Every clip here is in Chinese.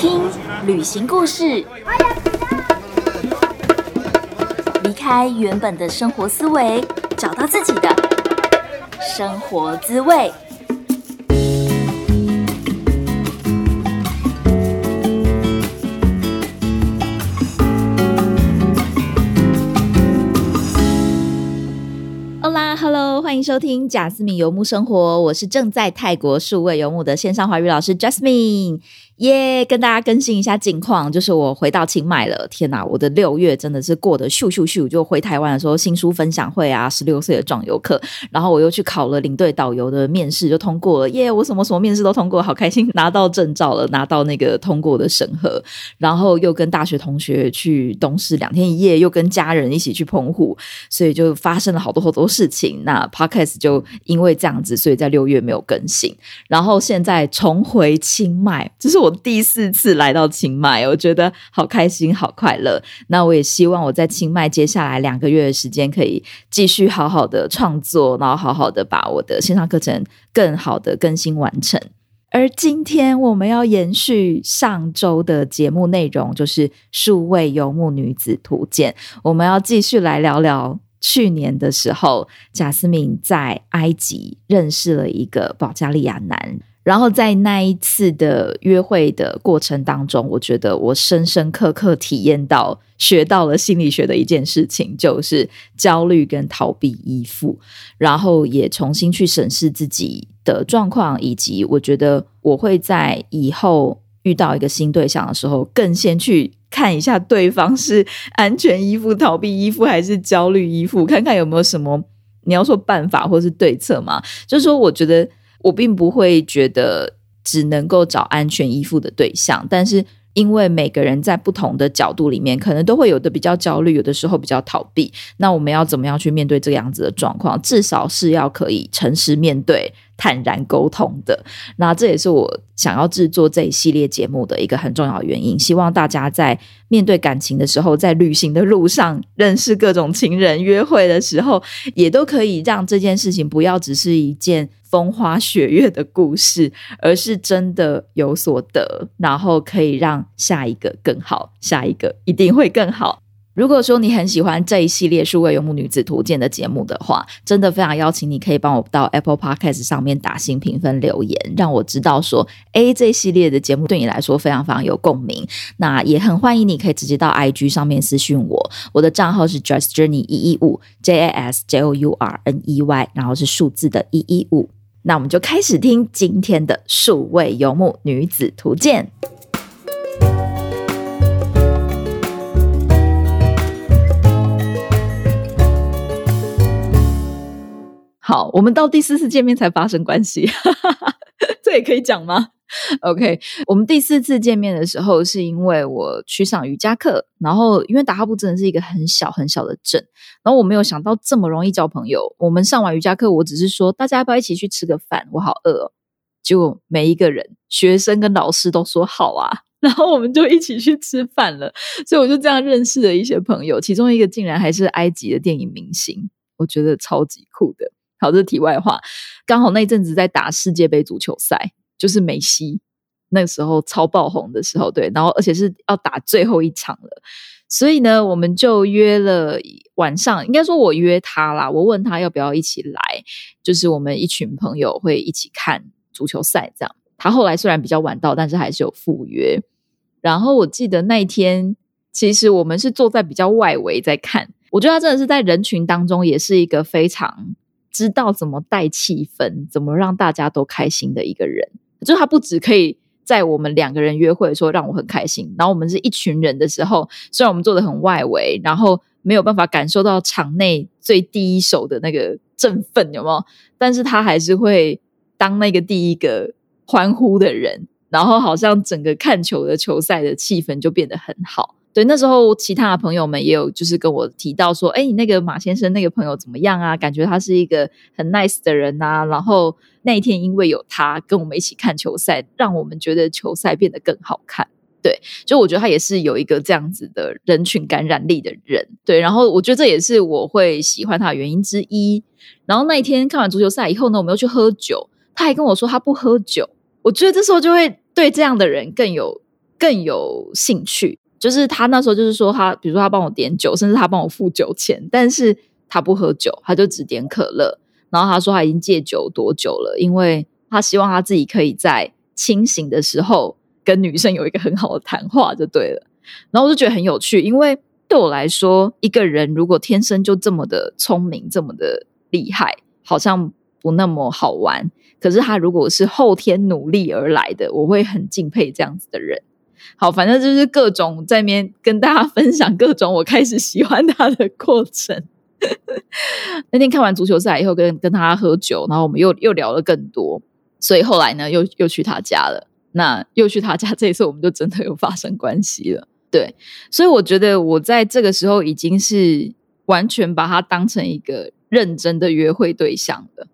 听旅行故事，离开原本的生活思维，找到自己的生活滋味。Hello，欢迎收听贾斯敏游牧生活，我是正在泰国数位游牧的线上华语老师 Jasmine。耶，跟大家更新一下近况，就是我回到清迈了。天哪，我的六月真的是过得咻咻咻！就回台湾的时候，新书分享会啊，十六岁的壮游课，然后我又去考了领队导游的面试，就通过了。耶，我什么什么面试都通过，好开心，拿到证照了，拿到那个通过的审核。然后又跟大学同学去东市两天一夜，又跟家人一起去澎湖，所以就发生了好多好多事情。那 Podcast 就因为这样子，所以在六月没有更新。然后现在重回清迈，这是我。第四次来到清迈，我觉得好开心、好快乐。那我也希望我在清迈接下来两个月的时间，可以继续好好的创作，然后好好的把我的线上课程更好的更新完成。而今天我们要延续上周的节目内容，就是数位游牧女子图鉴。我们要继续来聊聊去年的时候，贾斯敏在埃及认识了一个保加利亚男。然后在那一次的约会的过程当中，我觉得我深深刻刻体验到、学到了心理学的一件事情，就是焦虑跟逃避依附。然后也重新去审视自己的状况，以及我觉得我会在以后遇到一个新对象的时候，更先去看一下对方是安全依附、逃避依附还是焦虑依附，看看有没有什么你要说办法或是对策嘛？就是说，我觉得。我并不会觉得只能够找安全依附的对象，但是因为每个人在不同的角度里面，可能都会有的比较焦虑，有的时候比较逃避。那我们要怎么样去面对这个样子的状况？至少是要可以诚实面对。坦然沟通的，那这也是我想要制作这一系列节目的一个很重要原因。希望大家在面对感情的时候，在旅行的路上认识各种情人、约会的时候，也都可以让这件事情不要只是一件风花雪月的故事，而是真的有所得，然后可以让下一个更好，下一个一定会更好。如果说你很喜欢这一系列数位游牧女子图鉴的节目的话，真的非常邀请你可以帮我到 Apple Podcast 上面打新评分留言，让我知道说，哎，这系列的节目对你来说非常非常有共鸣。那也很欢迎你可以直接到 IG 上面私讯我，我的账号是 Just Journey 一一五 J A S J O U R N E Y，然后是数字的一一五。那我们就开始听今天的数位游牧女子图鉴。好，我们到第四次见面才发生关系，这也可以讲吗？OK，我们第四次见面的时候，是因为我去上瑜伽课，然后因为达哈布真的是一个很小很小的镇，然后我没有想到这么容易交朋友。我们上完瑜伽课，我只是说大家要不要一起去吃个饭？我好饿哦。结果每一个人，学生跟老师都说好啊，然后我们就一起去吃饭了。所以我就这样认识了一些朋友，其中一个竟然还是埃及的电影明星，我觉得超级酷的。好，这是题外话。刚好那阵子在打世界杯足球赛，就是梅西那时候超爆红的时候，对，然后而且是要打最后一场了，所以呢，我们就约了晚上，应该说我约他啦，我问他要不要一起来，就是我们一群朋友会一起看足球赛这样。他后来虽然比较晚到，但是还是有赴约。然后我记得那一天，其实我们是坐在比较外围在看，我觉得他真的是在人群当中，也是一个非常。知道怎么带气氛，怎么让大家都开心的一个人，就是他不只可以在我们两个人约会的时候让我很开心，然后我们是一群人的时候，虽然我们坐的很外围，然后没有办法感受到场内最第一手的那个振奋，有没有？但是他还是会当那个第一个欢呼的人，然后好像整个看球的球赛的气氛就变得很好。对，那时候其他的朋友们也有就是跟我提到说，哎，你那个马先生那个朋友怎么样啊？感觉他是一个很 nice 的人呐。然后那一天因为有他跟我们一起看球赛，让我们觉得球赛变得更好看。对，就我觉得他也是有一个这样子的人群感染力的人。对，然后我觉得这也是我会喜欢他的原因之一。然后那一天看完足球赛以后呢，我们又去喝酒，他还跟我说他不喝酒。我觉得这时候就会对这样的人更有。更有兴趣。就是他那时候就是说他，比如说他帮我点酒，甚至他帮我付酒钱，但是他不喝酒，他就只点可乐。然后他说他已经戒酒多久了，因为他希望他自己可以在清醒的时候跟女生有一个很好的谈话就对了。然后我就觉得很有趣，因为对我来说，一个人如果天生就这么的聪明，这么的厉害，好像不那么好玩。可是他如果是后天努力而来的，我会很敬佩这样子的人。好，反正就是各种在面跟大家 分享各种我开始喜欢他的过程。那天看完足球赛以后，跟跟他喝酒，然后我们又又聊了更多，所以后来呢，又又去他家了。那又去他家，这一次我们就真的有发生关系了。对，所以我觉得我在这个时候已经是完全把他当成一个认真的约会对象了。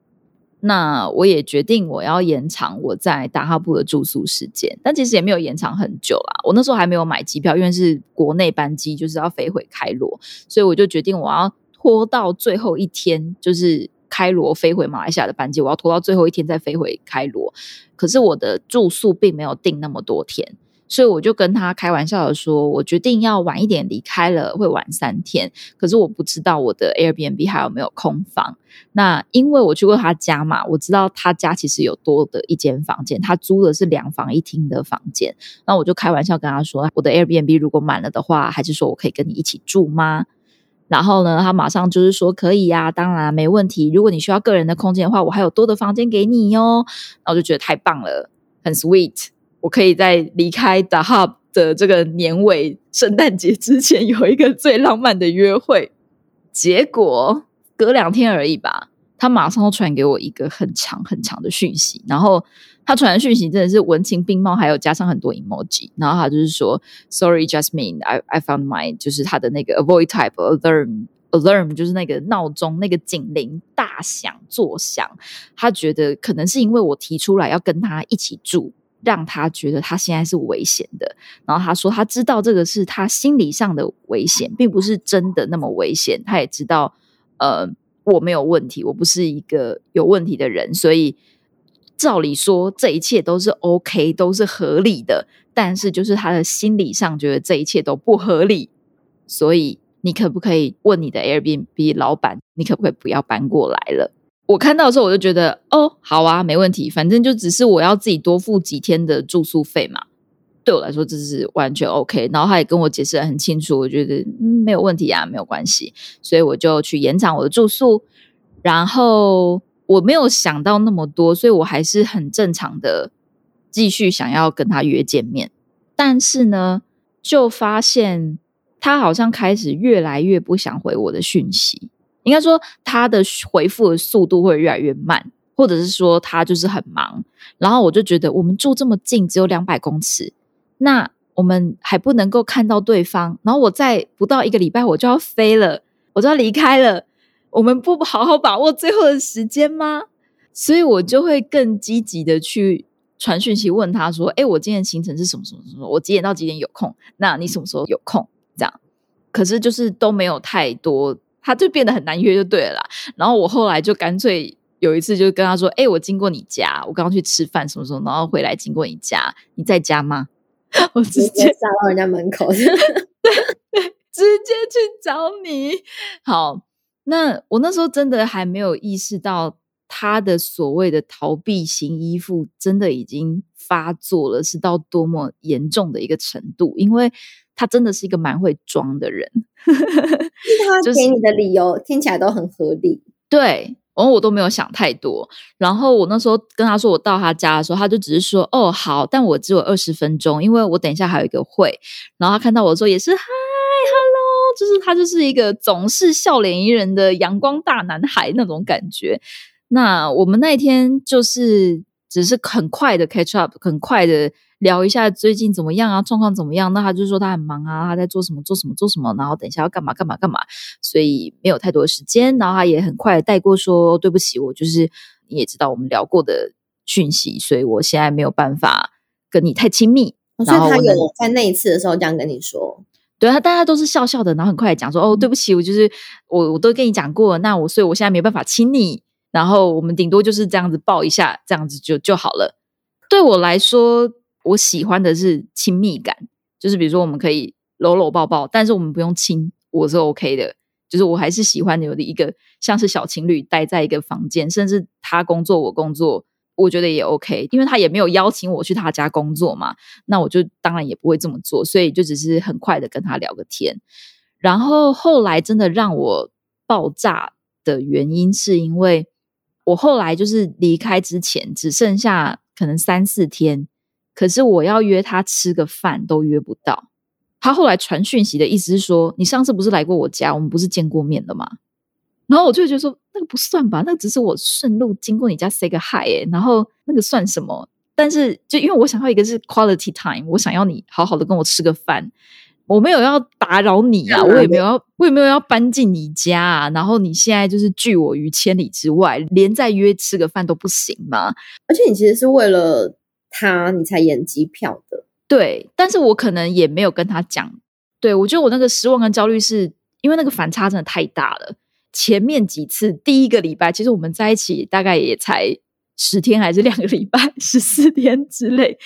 那我也决定我要延长我在达哈布的住宿时间，但其实也没有延长很久啦。我那时候还没有买机票，因为是国内班机，就是要飞回开罗，所以我就决定我要拖到最后一天，就是开罗飞回马来西亚的班机，我要拖到最后一天再飞回开罗。可是我的住宿并没有定那么多天。所以我就跟他开玩笑的说，我决定要晚一点离开了，会晚三天。可是我不知道我的 Airbnb 还有没有空房。那因为我去过他家嘛，我知道他家其实有多的一间房间，他租的是两房一厅的房间。那我就开玩笑跟他说，我的 Airbnb 如果满了的话，还是说我可以跟你一起住吗？然后呢，他马上就是说可以呀，当然没问题。如果你需要个人的空间的话，我还有多的房间给你哟。那我就觉得太棒了，很 sweet。我可以在离开 The Hub 的这个年尾圣诞节之前有一个最浪漫的约会。结果隔两天而已吧，他马上传给我一个很长很长的讯息，然后他传的讯息真的是文情并茂，还有加上很多 emoji。然后他就是说：“Sorry, Jasmine, I I found my 就是他的那个 avoid type alarm alarm 就是那个闹钟那个警铃大响作响。他觉得可能是因为我提出来要跟他一起住。”让他觉得他现在是危险的，然后他说他知道这个是他心理上的危险，并不是真的那么危险。他也知道，呃，我没有问题，我不是一个有问题的人，所以照理说这一切都是 OK，都是合理的。但是就是他的心理上觉得这一切都不合理，所以你可不可以问你的 Airbnb 老板，你可不可以不要搬过来了？我看到的时候，我就觉得哦，好啊，没问题，反正就只是我要自己多付几天的住宿费嘛。对我来说，这是完全 OK。然后他也跟我解释的很清楚，我觉得没有问题啊，没有关系。所以我就去延长我的住宿。然后我没有想到那么多，所以我还是很正常的继续想要跟他约见面。但是呢，就发现他好像开始越来越不想回我的讯息。应该说，他的回复的速度会越来越慢，或者是说他就是很忙。然后我就觉得，我们住这么近，只有两百公尺，那我们还不能够看到对方。然后我在不到一个礼拜，我就要飞了，我就要离开了。我们不好好把握最后的时间吗？所以我就会更积极的去传讯息问他说：“哎，我今天行程是什么什么什么？我几点到几点有空？那你什么时候有空？”这样，可是就是都没有太多。他就变得很难约，就对了。然后我后来就干脆有一次就跟他说：“哎，我经过你家，我刚刚去吃饭，什么时候？然后回来经过你家，你在家吗？” 我直接杀到人家门口，对对，直接去找你。好，那我那时候真的还没有意识到他的所谓的逃避型依附真的已经发作了，是到多么严重的一个程度，因为。他真的是一个蛮会装的人，他给你的理由听起来都很合理。对，然后我都没有想太多。然后我那时候跟他说我到他家的时候，他就只是说：“哦，好，但我只有二十分钟，因为我等一下还有一个会。”然后他看到我的时候也是嗨，hello，就是他就是一个总是笑脸迎人的阳光大男孩那种感觉。那我们那一天就是只是很快的 catch up，很快的。聊一下最近怎么样啊？状况怎么样？那他就说他很忙啊，他在做什么做什么做什么，然后等一下要干嘛干嘛干嘛，所以没有太多时间。然后他也很快带过说对不起，我就是你也知道我们聊过的讯息，所以我现在没有办法跟你太亲密。然后他有在那一次的时候这样跟你说，对啊，大家都是笑笑的，然后很快讲说哦对不起，我就是我我都跟你讲过，那我所以我现在没办法亲你，然后我们顶多就是这样子抱一下，这样子就就好了。对我来说。我喜欢的是亲密感，就是比如说我们可以搂搂抱抱，但是我们不用亲，我是 OK 的。就是我还是喜欢有的一个像是小情侣待在一个房间，甚至他工作我工作，我觉得也 OK，因为他也没有邀请我去他家工作嘛，那我就当然也不会这么做，所以就只是很快的跟他聊个天。然后后来真的让我爆炸的原因，是因为我后来就是离开之前只剩下可能三四天，可是我要约他吃个饭都约不到。他后来传讯息的意思是说，你上次不是来过我家，我们不是见过面的吗？然后我就觉得说，那个不算吧，那只是我顺路经过你家 say 个 hi 哎，然后那个算什么？但是就因为我想要一个是 quality time，我想要你好好的跟我吃个饭，我没有要打扰你啊，我也没有要，我也没有要搬进你家啊，然后你现在就是拒我于千里之外，连再约吃个饭都不行吗？而且你其实是为了他，你才演机票的。对，但是我可能也没有跟他讲。对我觉得我那个失望跟焦虑，是因为那个反差真的太大了。前面几次，第一个礼拜，其实我们在一起大概也才十天，还是两个礼拜、十四天之类。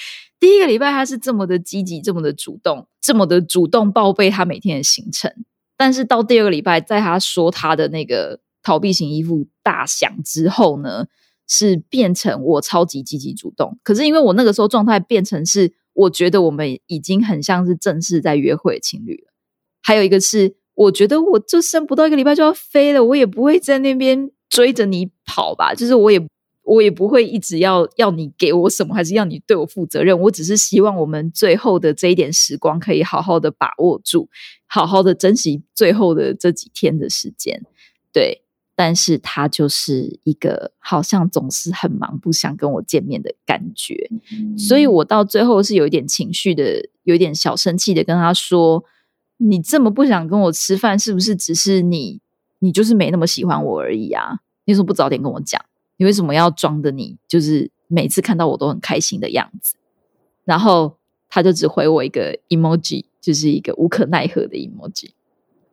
第一个礼拜，他是这么的积极，这么的主动，这么的主动报备他每天的行程。但是到第二个礼拜，在他说他的那个逃避型依附大响之后呢，是变成我超级积极主动。可是因为我那个时候状态变成是。我觉得我们已经很像是正式在约会的情侣了。还有一个是，我觉得我就剩不到一个礼拜就要飞了，我也不会在那边追着你跑吧。就是我也我也不会一直要要你给我什么，还是要你对我负责任。我只是希望我们最后的这一点时光可以好好的把握住，好好的珍惜最后的这几天的时间。对。但是他就是一个好像总是很忙，不想跟我见面的感觉，所以我到最后是有一点情绪的，有一点小生气的跟他说：“你这么不想跟我吃饭，是不是只是你，你就是没那么喜欢我而已啊？你为什么不早点跟我讲？你为什么要装的你就是每次看到我都很开心的样子？”然后他就只回我一个 emoji，就是一个无可奈何的 emoji。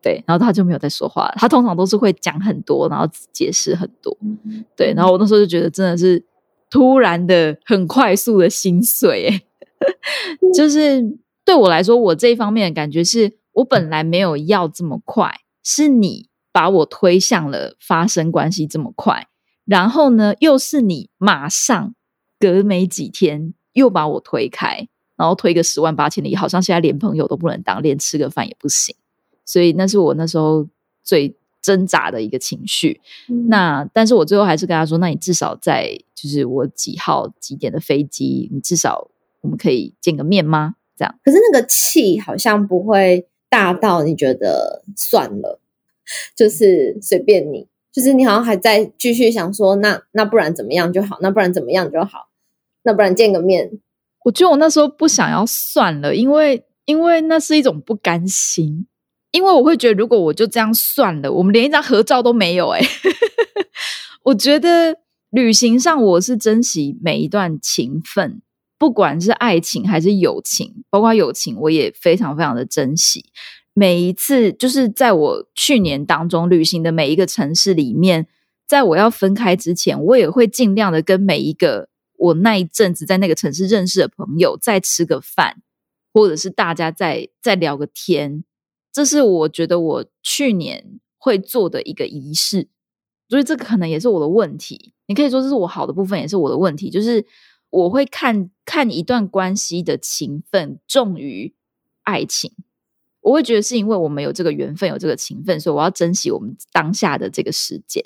对，然后他就没有再说话。他通常都是会讲很多，然后解释很多。对，然后我那时候就觉得真的是突然的、很快速的心碎。哎，就是对我来说，我这一方面的感觉是我本来没有要这么快，是你把我推向了发生关系这么快。然后呢，又是你马上隔没几天又把我推开，然后推个十万八千里，好像现在连朋友都不能当，连吃个饭也不行。所以那是我那时候最挣扎的一个情绪。那但是我最后还是跟他说：“那你至少在就是我几号几点的飞机，你至少我们可以见个面吗？”这样。可是那个气好像不会大到你觉得算了，就是随便你，就是你好像还在继续想说：“那那不然怎么样就好？那不然怎么样就好？那不然见个面？”我觉得我那时候不想要算了，因为因为那是一种不甘心。因为我会觉得，如果我就这样算了，我们连一张合照都没有，哎，我觉得旅行上我是珍惜每一段情分，不管是爱情还是友情，包括友情，我也非常非常的珍惜。每一次，就是在我去年当中旅行的每一个城市里面，在我要分开之前，我也会尽量的跟每一个我那一阵子在那个城市认识的朋友再吃个饭，或者是大家再再聊个天。这是我觉得我去年会做的一个仪式，所以这个可能也是我的问题。你可以说这是我好的部分，也是我的问题。就是我会看看一段关系的情分重于爱情，我会觉得是因为我们有这个缘分，有这个情分，所以我要珍惜我们当下的这个时间，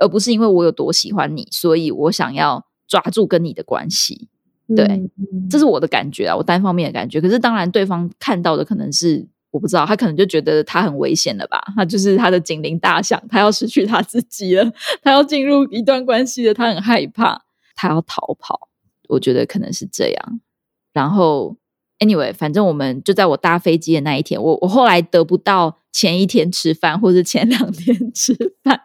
而不是因为我有多喜欢你，所以我想要抓住跟你的关系。对，这是我的感觉啊，我单方面的感觉。可是当然，对方看到的可能是。我不知道，他可能就觉得他很危险了吧？他就是他的警铃大响，他要失去他自己了，他要进入一段关系了，他很害怕，他要逃跑。我觉得可能是这样。然后，anyway，反正我们就在我搭飞机的那一天，我我后来得不到前一天吃饭，或者前两天吃饭，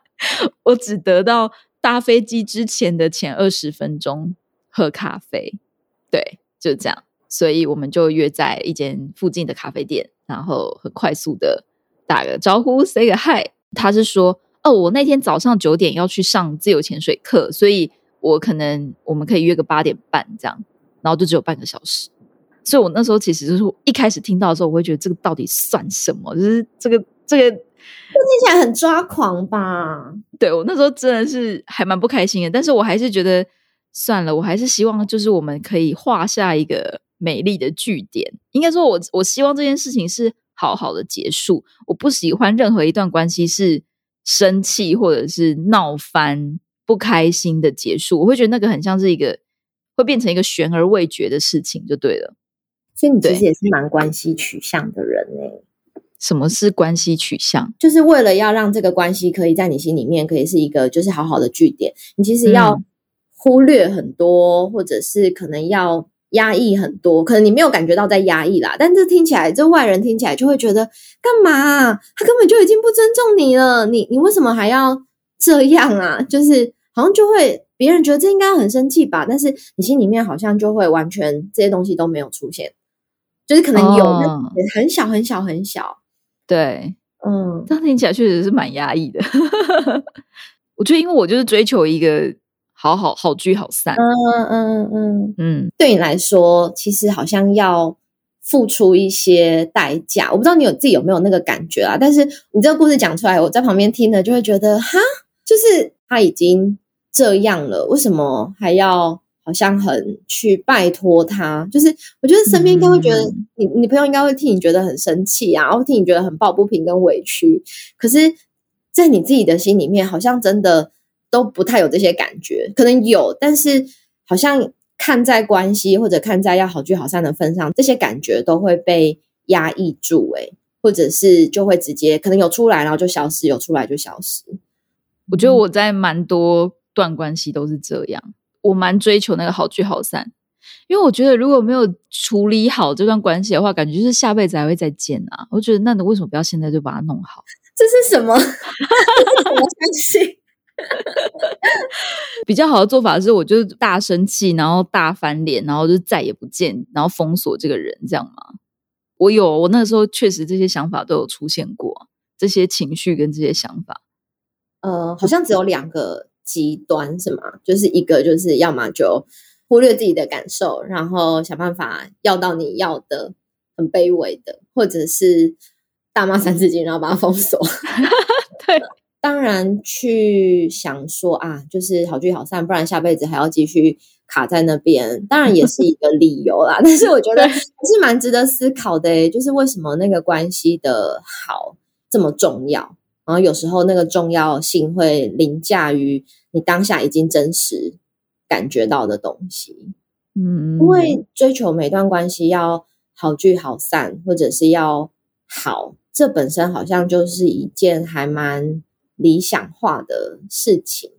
我只得到搭飞机之前的前二十分钟喝咖啡。对，就这样。所以我们就约在一间附近的咖啡店。然后很快速的打个招呼，say 个 hi。他是说：“哦，我那天早上九点要去上自由潜水课，所以我可能我们可以约个八点半这样。”然后就只有半个小时，所以我那时候其实就是一开始听到的时候，我会觉得这个到底算什么？就是这个这个听起来很抓狂吧？对我那时候真的是还蛮不开心的，但是我还是觉得算了，我还是希望就是我们可以画下一个美丽的句点。应该说我我希望这件事情是好好的结束，我不喜欢任何一段关系是生气或者是闹翻、不开心的结束。我会觉得那个很像是一个会变成一个悬而未决的事情，就对了。所以你其实也是蛮关系取向的人呢。什么是关系取向？就是为了要让这个关系可以在你心里面可以是一个就是好好的据点，你其实要忽略很多，或者是可能要压抑很多。可能你没有感觉到在压抑啦，但这听起来，这外人听起来就会觉得干嘛？他根本就已经不尊重你了，你你为什么还要这样啊？就是好像就会别人觉得这应该很生气吧，但是你心里面好像就会完全这些东西都没有出现。就是可能有，很小很小很小，对，嗯，这样听起来确实是蛮压抑的。我觉得，因为我就是追求一个好好好聚好散，嗯嗯嗯嗯，对你来说，其实好像要付出一些代价。我不知道你有自己有没有那个感觉啊？但是你这个故事讲出来，我在旁边听了就会觉得，哈，就是他已经这样了，为什么还要？好像很去拜托他，就是我觉得身边应该会觉得你，你朋友应该会替你觉得很生气啊，然后替你觉得很抱不平跟委屈。可是，在你自己的心里面，好像真的都不太有这些感觉，可能有，但是好像看在关系或者看在要好聚好散的份上，这些感觉都会被压抑住，诶，或者是就会直接可能有出来，然后就消失，有出来就消失。我觉得我在蛮多段关系都是这样。我蛮追求那个好聚好散，因为我觉得如果没有处理好这段关系的话，感觉就是下辈子还会再见啊。我觉得那你为什么不要现在就把它弄好？这是什么？什么关系？比较好的做法是，我就大生气，然后大翻脸，然后就再也不见，然后封锁这个人，这样吗？我有，我那个时候确实这些想法都有出现过，这些情绪跟这些想法。呃，好像只有两个。极端是吗？就是一个，就是要么就忽略自己的感受，然后想办法要到你要的，很卑微的，或者是大骂三字经，然后把它封锁。对，当然去想说啊，就是好聚好散，不然下辈子还要继续卡在那边，当然也是一个理由啦。但是我觉得还是蛮值得思考的，就是为什么那个关系的好这么重要？然后有时候那个重要性会凌驾于你当下已经真实感觉到的东西，嗯，因为追求每段关系要好聚好散，或者是要好，这本身好像就是一件还蛮理想化的事情。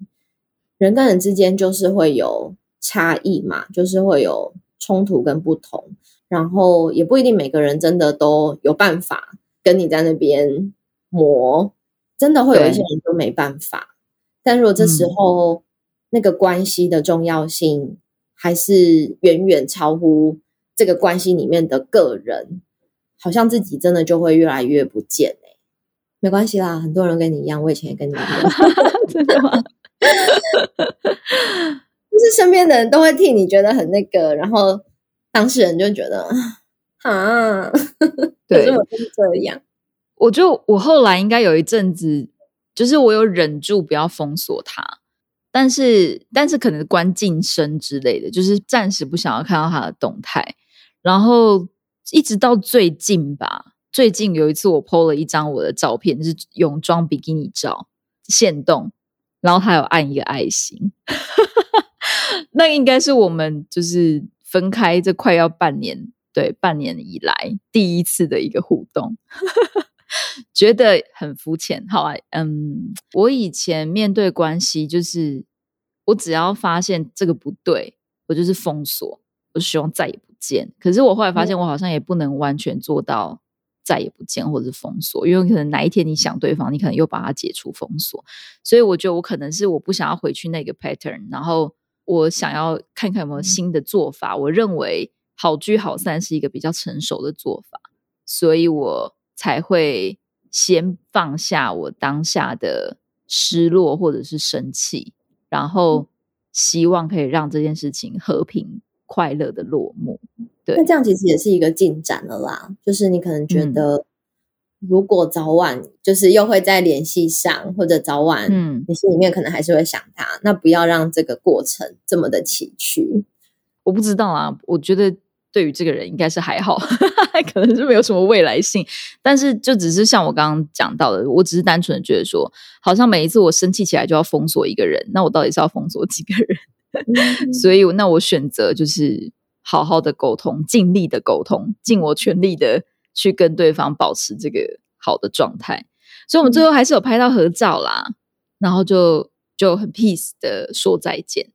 人跟人之间就是会有差异嘛，就是会有冲突跟不同，然后也不一定每个人真的都有办法跟你在那边磨。真的会有一些人都没办法，但如果这时候那个关系的重要性还是远远超乎这个关系里面的个人，好像自己真的就会越来越不见哎。没关系啦，很多人跟你一样，我以前也跟你一样，真的吗？就是身边的人都会替你觉得很那个，然后当事人就觉得啊，对，我就是这样。我就我后来应该有一阵子，就是我有忍住不要封锁他，但是但是可能关晋升之类的，就是暂时不想要看到他的动态。然后一直到最近吧，最近有一次我 PO 了一张我的照片，是泳装比基尼照，现动，然后他有按一个爱心，那应该是我们就是分开这快要半年，对半年以来第一次的一个互动。觉得很肤浅，好啊，嗯，我以前面对关系，就是我只要发现这个不对，我就是封锁，我希望再也不见。可是我后来发现，我好像也不能完全做到再也不见或者是封锁，因为可能哪一天你想对方，你可能又把它解除封锁。所以我觉得我可能是我不想要回去那个 pattern，然后我想要看看有没有新的做法。我认为好聚好散是一个比较成熟的做法，所以我才会。先放下我当下的失落或者是生气，然后希望可以让这件事情和平快乐的落幕。对那这样其实也是一个进展了啦。就是你可能觉嗯得，如果早晚就是又会再联系上，或者早晚，嗯，你心里面可能还是会想他，那不要让这个过程这么的崎岖。我不知道啊，我觉得对于这个人应该是还好，可能是没有什么未来性。但是就只是像我刚刚讲到的，我只是单纯的觉得说，好像每一次我生气起来就要封锁一个人，那我到底是要封锁几个人？嗯所以那我选择就是好好的沟通，尽力的沟通，尽我全力的去跟对方保持这个好的状态。所以我们最后还是有拍到合照啦，然后就就很 peace 的说再见，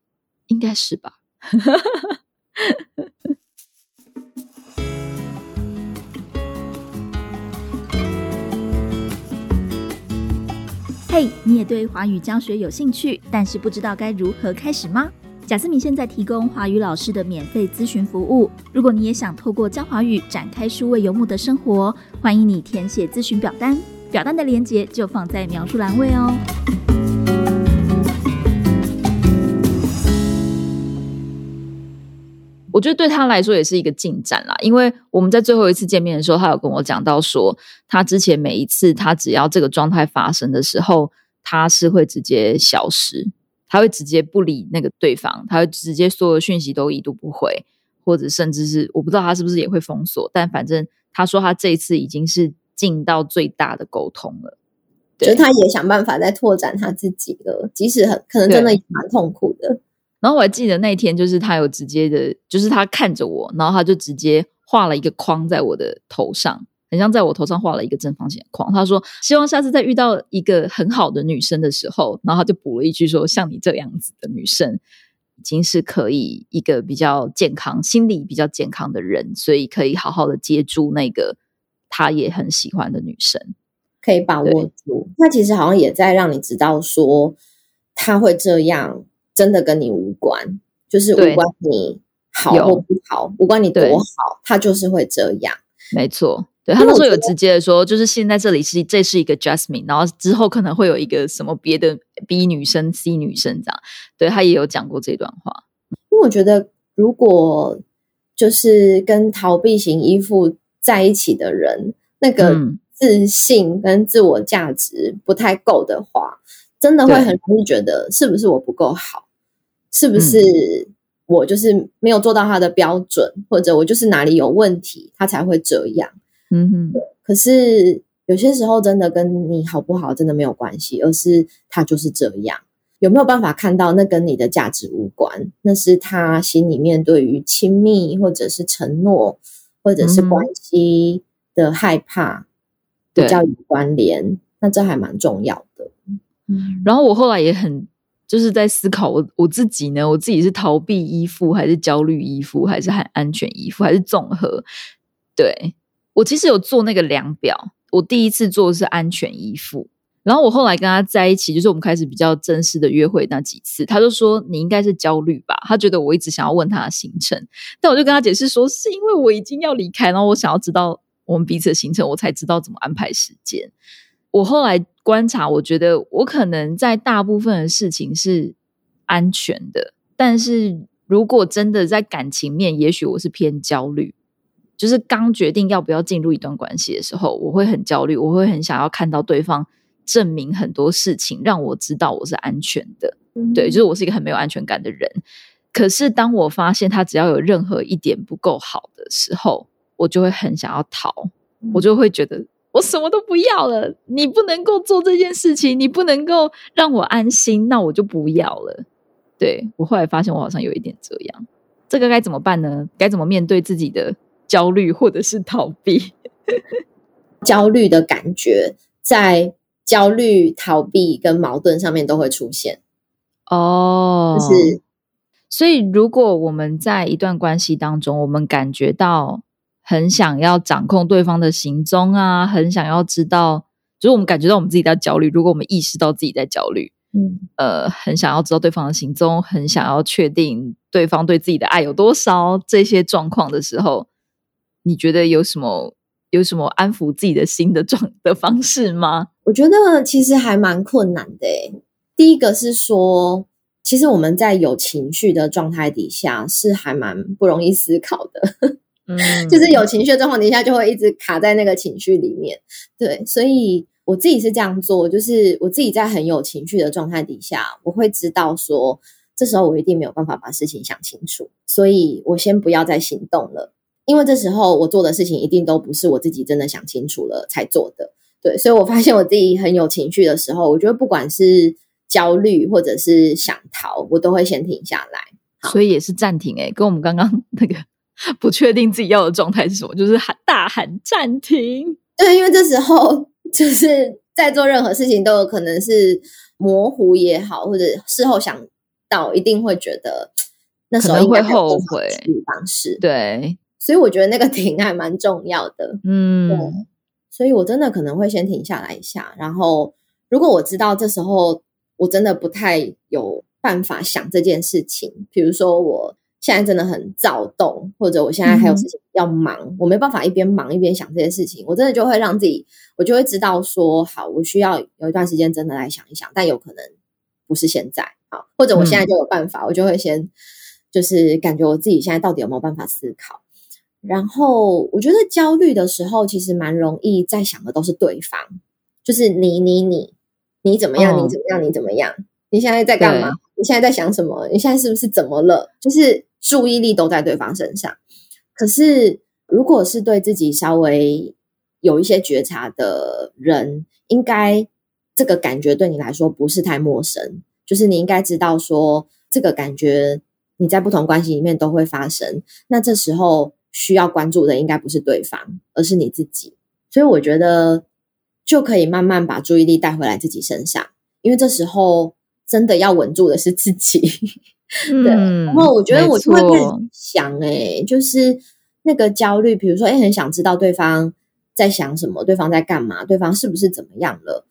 应该是吧？嘿你也对华语教学有兴趣，但是不知道该如何开始吗？贾思敏现在提供华语老师的免费咨询服务。如果你也想透过教华语展开数位游牧的生活，欢迎你填写咨询表单，表单的链接就放在描述栏位哦。我觉得对他来说也是一个进展啦，因为我们在最后一次见面的时候，他有跟我讲到说，他之前每一次他只要这个状态发生的时候，他是会直接消失，他会直接不理那个对方，他会直接所有的讯息都已读不回，或者甚至是我不知道他是不是也会封锁，但反正他说他这一次已经是尽到最大的沟通了。就是他也想办法在拓展他自己了，即使很可能真的蛮痛苦的。然后我还记得那天，就是他有直接的，就是他看着我，然后他就直接画了一个框在我的头上，很像在我头上画了一个正方形的框。他说希望下次再遇到一个很好的女生的时候，然后他就补了一句说，像你这样子的女生，已经是可以一个比较健康、心理比较健康的人，所以可以好好的接住那个他也很喜欢的女生。可以把握住。那其实好像也在让你知道说，他会这样，真的跟你无关，就是无关你好或不好，无关你多好，他就是会这样。没错，对他那时候有直接的说，就是现在这里是这是一个 Jasmine，然后之后可能会有一个什么别的 B 女生、C 女生这样，对他也有讲过这段话。因为我觉得，如果就是跟逃避型依附在一起的人，那个嗯。自信跟自我价值不太够的话，真的会很容易觉得是不是我不够好，是不嗯是我就是没有做到他的标准，或者我就是哪里有问题，他才会这样。嗯哼，可是有些时候真的跟你好不好真的没有关系，而是他就是这样。有没有办法看到那跟你的价值无关？那是他心里面对于亲密或者是承诺或者是关系的害怕比较有关联。那这还蛮重要的。嗯，然后我后来也很就是在思考我我自己呢，我自己是逃避依附，还是焦虑依附，还是很安全依附，还是综合？对我其实有做那个量表，我第一次做的是安全依附。然后我后来跟他在一起，就是我们开始比较正式的约会那几次，他就说你应该是焦虑吧，他觉得我一直想要问他的行程，但我就跟他解释说，是因为我已经要离开，然后我想要知道我们彼此的行程，我才知道怎么安排时间。我后来观察，我觉得我可能在大部分的事情是安全的，但是如果真的在感情面，也许我是偏焦虑。就是刚决定要不要进入一段关系的时候，我会很焦虑，我会很想要看到对方证明很多事情，让我知道我是安全的。对，就是我是一个很没有安全感的人。可是当我发现他只要有任何一点不够好的时候，我就会很想要逃，我就会觉得我什么都不要了，你不能够做这件事情，你不能够让我安心，那我就不要了。对我后来发现我好像有一点这样，这个该怎么办呢？该怎么面对自己的焦虑或者是逃避？焦虑的感觉在焦虑、逃避跟矛盾上面都会出现，哦就是所以，如果我们在一段关系当中，我们感觉到很想要掌控对方的行踪啊，很想要知道，就是我们感觉到我们自己在焦虑。如果我们意识到自己在焦虑，嗯，呃，很想要知道对方的行踪，很想要确定对方对自己的爱有多少，这些状况的时候，你觉得有什么有什么安抚自己的心的状的方式吗？我觉得其实还蛮困难的诶。第一个是说，其实我们在有情绪的状态底下是还蛮不容易思考的。嗯，就是有情绪的状况底下，就会一直卡在那个情绪里面。对，所以我自己是这样做，就是我自己在很有情绪的状态底下，我会知道说，这时候我一定没有办法把事情想清楚，所以我先不要再行动了，因为这时候我做的事情一定都不是我自己真的想清楚了才做的。对，所以我发现我自己很有情绪的时候，我觉得不管是焦虑或者是想逃，我都会先停下来。所以也是暂停哎、跟我们刚刚那个不确定自己要的状态是什么，就是喊大喊暂停。对，因为这时候就是在做任何事情都有可能是模糊也好，或者事后想到一定会觉得那时候会后悔方式。对，所以我觉得那个停还蛮重要的。嗯，所以我真的可能会先停下来一下，然后如果我知道这时候我真的不太有办法想这件事情，比如说我现在真的很躁动，或者我现在还有事情要忙，我没办法一边忙一边想这些事情，我真的就会让自己，我就会知道说，好，我需要有一段时间真的来想一想，但有可能不是现在，好，或者我现在就有办法，我就会先就是感觉我自己现在到底有没有办法思考。然后我觉得焦虑的时候，其实蛮容易在想的都是对方，就是你你你你怎么样？哦你怎么样？你怎么样？你现在在干嘛？你现在在想什么？你现在是不是怎么了？就是注意力都在对方身上。可是如果是对自己稍微有一些觉察的人，应该这个感觉对你来说不是太陌生，就是你应该知道说这个感觉你在不同关系里面都会发生。那这时候需要关注的应该不是对方，而是你自己。所以我觉得就可以慢慢把注意力带回来自己身上，因为这时候真的要稳住的是自己。对嗯，然后我觉得我就会开始想、欸，就是那个焦虑，比如说，哎、很想知道对方在想什么，对方在干嘛，对方是不是怎么样了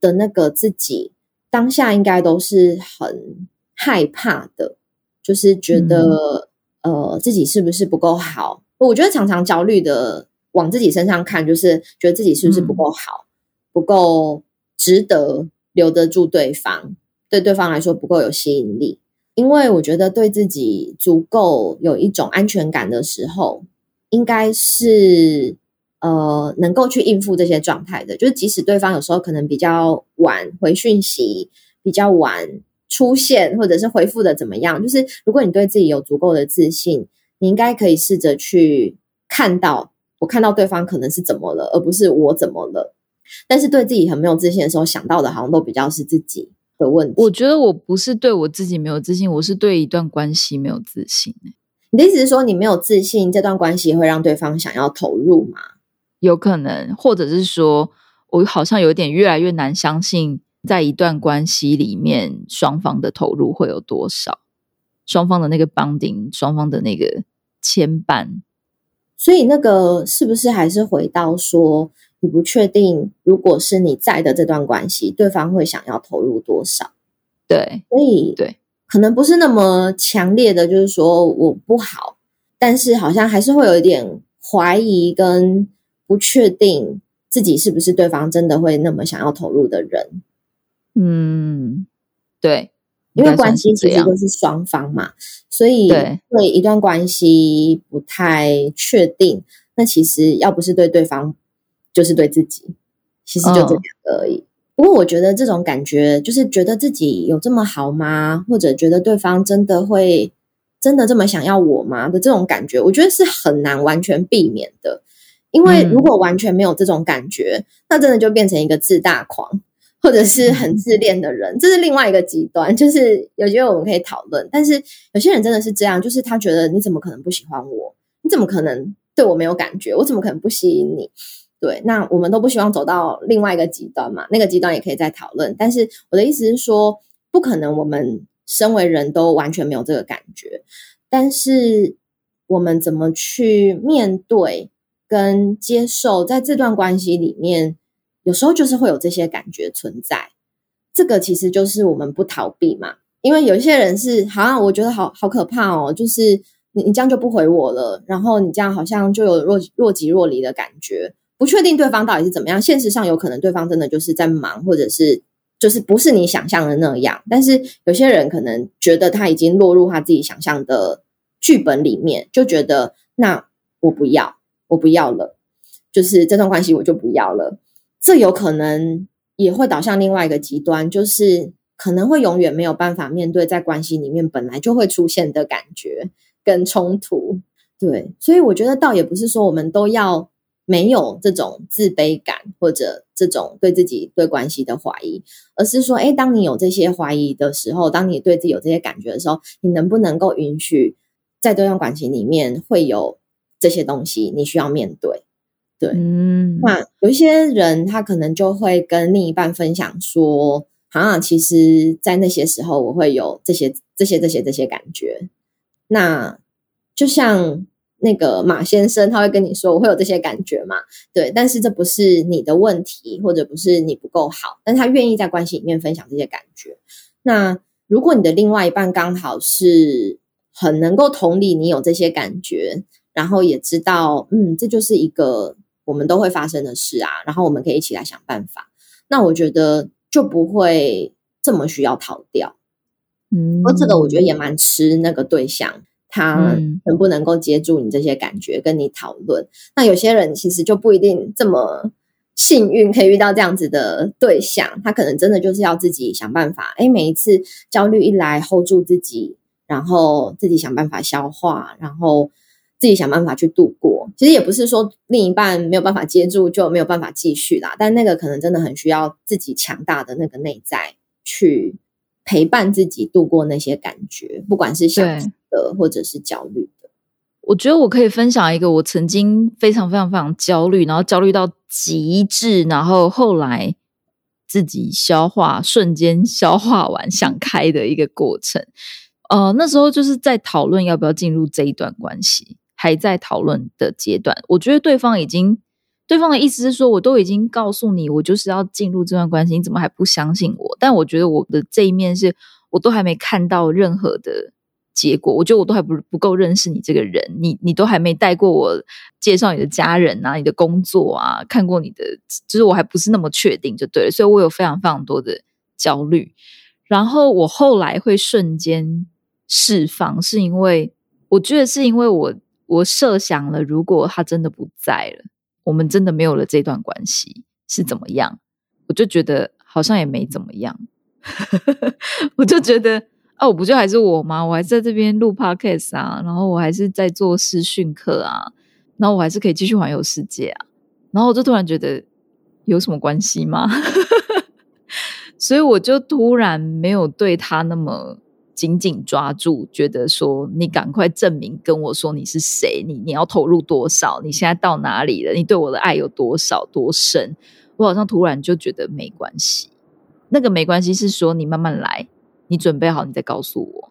的那个自己，当下应该都是很害怕的，就是觉得、呃自己是不是不够好。我觉得常常焦虑的往自己身上看，就是觉得自己是不是不够好，不够值得留得住对方，对对方来说不够有吸引力。因为我觉得对自己足够有一种安全感的时候，应该是呃能够去应付这些状态的。就是即使对方有时候可能比较晚回讯息，比较晚出现，或者是回复的怎么样，就是如果你对自己有足够的自信，你应该可以试着去看到，我看到对方可能是怎么了，而不是我怎么了。但是对自己很没有自信的时候，想到的好像都比较是自己的问题。我觉得我不是对我自己没有自信，我是对一段关系没有自信、欸你的意思是说，你没有自信，这段关系会让对方想要投入吗？有可能，或者是说我好像有点越来越难相信，在一段关系里面，双方的投入会有多少，双方的那个 bonding，双方的那个牵绊。所以那个是不是还是回到说，你不确定，如果是你在的这段关系，对方会想要投入多少？对所以对，可能不是那么强烈的，就是说我不好，但是好像还是会有一点怀疑跟不确定自己是不是对方真的会那么想要投入的人。嗯，对，因为关系其实都是双方嘛，所以对对一段关系不太确定，那其实要不是对对方，就是对自己，其实就这嗯两个而已。不过我觉得这种感觉，就是觉得自己有这么好吗？或者觉得对方真的会真的这么想要我吗？的这种感觉，我觉得是很难完全避免的。因为嗯如果完全没有这种感觉，那真的就变成一个自大狂。或者是很自恋的人，这是另外一个极端。就是有机会我们可以讨论，但是有些人真的是这样，就是他觉得你怎么可能不喜欢我？你怎么可能对我没有感觉？我怎么可能不吸引你？对，那我们都不希望走到另外一个极端嘛，那个极端也可以再讨论。但是我的意思是说，不可能我们身为人都完全没有这个感觉，但是我们怎么去面对跟接受，在这段关系里面。有时候就是会有这些感觉存在，这个其实就是我们不逃避嘛。因为有一些人是，好像我觉得好好可怕哦，就是你你这样就不回我了，然后你这样好像就有若若即若离的感觉，不确定对方到底是怎么样。现实上有可能对方真的就是在忙，或者是就是不是你想象的那样。但是有些人可能觉得他已经落入他自己想象的剧本里面，就觉得那我不要，我不要了，就是这段关系我就不要了。这有可能也会导向另外一个极端，就是可能会永远没有办法面对在关系里面本来就会出现的感觉跟冲突。对，所以我觉得倒也不是说我们都要没有这种自卑感或者这种对自己对关系的怀疑，而是说，哎，当你有这些怀疑的时候，当你对自己有这些感觉的时候，你能不能够允许在这段关系里面会有这些东西，你需要面对。对，嗯，那有一些人他可能就会跟另一半分享说，啊，其实，在那些时候我会有这些、这些、这些、这些感觉。那就像那个马先生，他会跟你说，我会有这些感觉嘛？对，但是这不是你的问题，或者不是你不够好，但他愿意在关系里面分享这些感觉。那如果你的另外一半刚好是很能够同理你有这些感觉，然后也知道，嗯，这就是一个。我们都会发生的事啊，然后我们可以一起来想办法。那我觉得就不会这么需要逃掉。嗯，而这个我觉得也蛮吃那个对象，他能不能够接住你这些感觉，跟你讨论。那有些人其实就不一定这么幸运，可以遇到这样子的对象。他可能真的就是要自己想办法。哎，每一次焦虑一来，hold 住自己，然后自己想办法消化，然后。自己想办法去度过，其实也不是说另一半没有办法接住就没有办法继续啦。但那个可能真的很需要自己强大的那个内在去陪伴自己度过那些感觉，不管是想的或者是焦虑的。我觉得我可以分享一个我曾经非常非常非常焦虑，然后焦虑到极致，然后后来自己消化，瞬间消化完想开的一个过程。呃，那时候就是在讨论要不要进入这一段关系。还在讨论的阶段，我觉得对方已经，对方的意思是说，我都已经告诉你，我就是要进入这段关系，你怎么还不相信我？但我觉得我的这一面是，我都还没看到任何的结果，我觉得我都还不不够认识你这个人，你你都还没带过我介绍你的家人啊，你的工作啊，看过你的，就是我还不是那么确定就对了，所以我有非常非常多的焦虑，然后我后来会瞬间释放，是因为我觉得是因为我。我设想了，如果他真的不在了，我们真的没有了这段关系是怎么样？我就觉得好像也没怎么样。我就觉得，哦，我不就还是我吗？我还在这边录 podcast 啊，然后我还是在做视讯课啊，然后我还是可以继续环游世界啊。然后我就突然觉得，有什么关系吗？所以我就突然没有对他那么。紧紧抓住，觉得说你赶快证明跟我说你是谁，你你要投入多少，你现在到哪里了？你对我的爱有多少多深？我好像突然就觉得没关系，那个没关系是说你慢慢来，你准备好你再告诉我。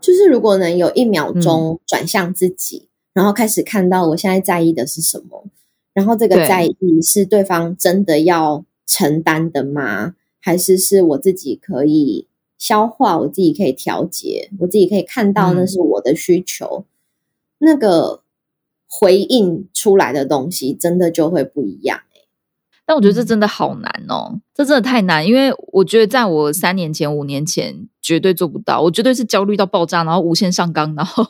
就是如果能有一秒钟转向自己，然后开始看到我现在在意的是什么，然后这个在意是对方真的要承担的吗？还是是我自己可以？消化，我自己可以调节，我自己可以看到那是我的需求，那个回应出来的东西真的就会不一样但我觉得这真的好难哦，这真的太难，因为我觉得在我三年前、五年前绝对做不到，我绝对是焦虑到爆炸，然后无限上纲，然后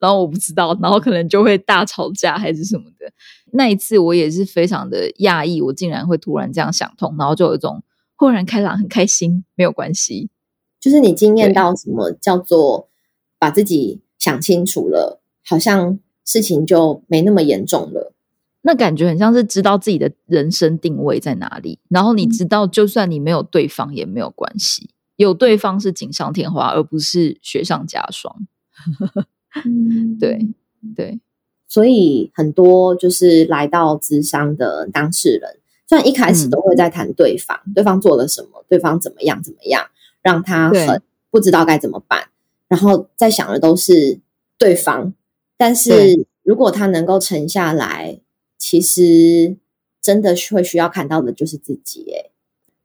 然后我不知道，然后可能就会大吵架还是什么的。那一次我也是非常的讶异，我竟然会突然这样想通，然后就有一种豁然开朗，很开心，没有关系。就是你经验到什么叫做把自己想清楚了，好像事情就没那么严重了。那感觉很像是知道自己的人生定位在哪里，然后你知道，就算你没有对方也没有关系，有对方是锦上添花，而不是雪上加霜。对对，所以很多就是来到智商的当事人，虽然一开始都会在谈对方，对方做了什么，对方怎么样怎么样。让他很不知道该怎么办，然后在想的都是对方。但是如果他能够沉下来，其实真的会需要看到的就是自己。诶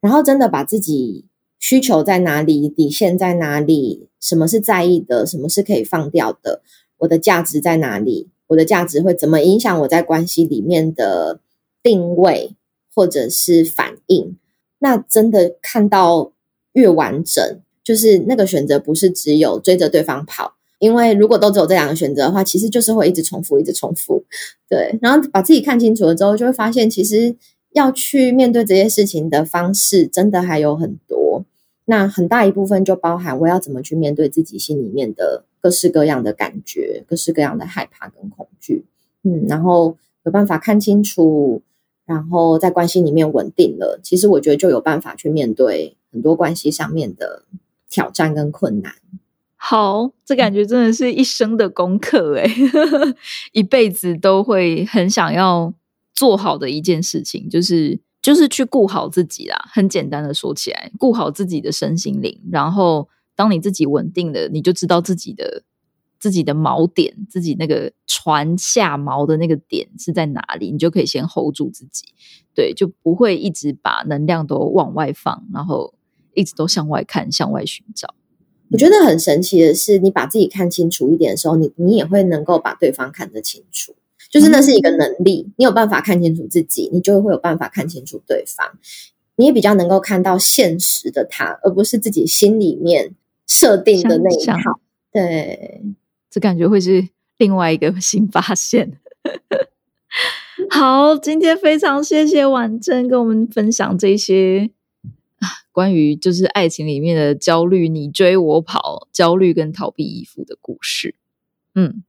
然后真的把自己需求在哪里，底线在哪里，什么是在意的，什么是可以放掉的，我的价值在哪里，我的价值会怎么影响我在关系里面的定位或者是反应？那真的看到。越完整，就是那个选择不是只有追着对方跑，因为如果都只有这两个选择的话，其实就是会一直重复，一直重复。对，然后把自己看清楚了之后，就会发现其实要去面对这些事情的方式，真的还有很多。那很大一部分就包含我要怎么去面对自己心里面的各式各样的感觉，各式各样的害怕跟恐惧。嗯，然后有办法看清楚，然后在关系里面稳定了，其实我觉得就有办法去面对很多关系上面的挑战跟困难。好，这感觉真的是一生的功课诶，一辈子都会很想要做好的一件事情，就是就是去顾好自己啦。很简单的说起来，顾好自己的身心灵，然后当你自己稳定了，你就知道自己的自己的锚点，自己那个船下锚的那个点是在哪里，你就可以先 hold 住自己，对，就不会一直把能量都往外放，然后一直都向外看，向外寻找。我觉得很神奇的是，你把自己看清楚一点的时候，你你也会能够把对方看得清楚，就是那是一个能力。你有办法看清楚自己，你就会有办法看清楚对方。你也比较能够看到现实的他，而不是自己心里面设定的那一套。对，这感觉会是另外一个新发现。好，今天非常谢谢婉珍跟我们分享这些。关于就是爱情里面的焦虑，你追我跑，焦虑跟逃避依附的故事。嗯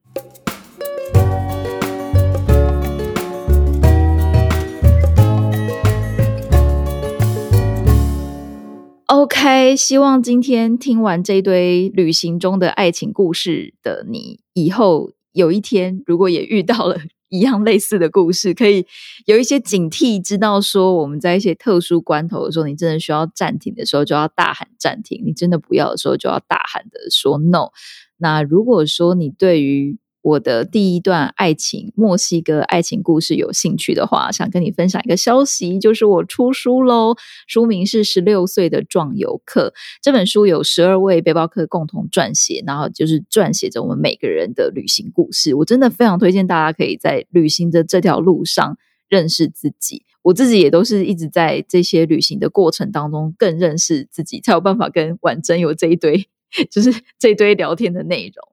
，OK，希望今天听完这一堆旅行中的爱情故事的你，以后有一天如果也遇到了。一样类似的故事，可以有一些警惕，知道说我们在一些特殊关头的时候，你真的需要暂停的时候，就要大喊暂停；你真的不要的时候，就要大喊的说 no。那如果说你对于我的第一段爱情，墨西哥爱情故事，有兴趣的话，想跟你分享一个消息，就是我出书喽。书名是《十六岁的壮游客》，这本书有十二位背包客共同撰写，然后就是撰写着我们每个人的旅行故事。我真的非常推荐大家可以在旅行的这条路上认识自己。我自己也都是一直在这些旅行的过程当中更认识自己，才有办法跟婉珍有这一堆。就是这堆聊天的内容。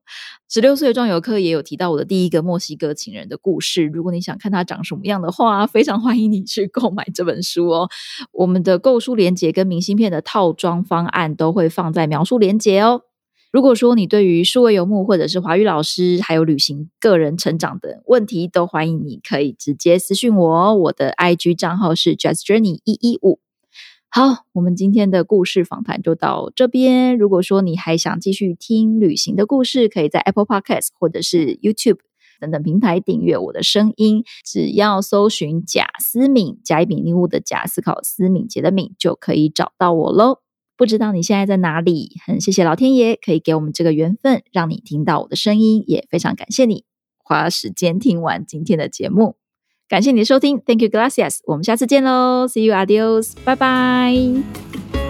十六岁的壮游客也有提到我的第一个墨西哥情人的故事。如果你想看他长什么样的话，非常欢迎你去购买这本书哦。我们的购书链接跟明信片的套装方案都会放在描述链接哦。如果说你对于数位游牧或者是华语老师还有旅行、个人成长的问题，都欢迎你可以直接私讯我哦。我的 IG 账号是 Just Journey 一一五。好，我们今天的故事访谈就到这边。如果说你还想继续听旅行的故事，可以在 Apple Podcast 或者是 YouTube 等等平台订阅我的声音。只要搜寻贾思敏，甲乙丙丁戊的贾，思考思敏捷的敏，就可以找到我喽。不知道你现在在哪里？很谢谢老天爷可以给我们这个缘分，让你听到我的声音，也非常感谢你花时间听完今天的节目。感谢你的收听，Thank you, gracias。我们下次见喽，See you, adios，拜拜。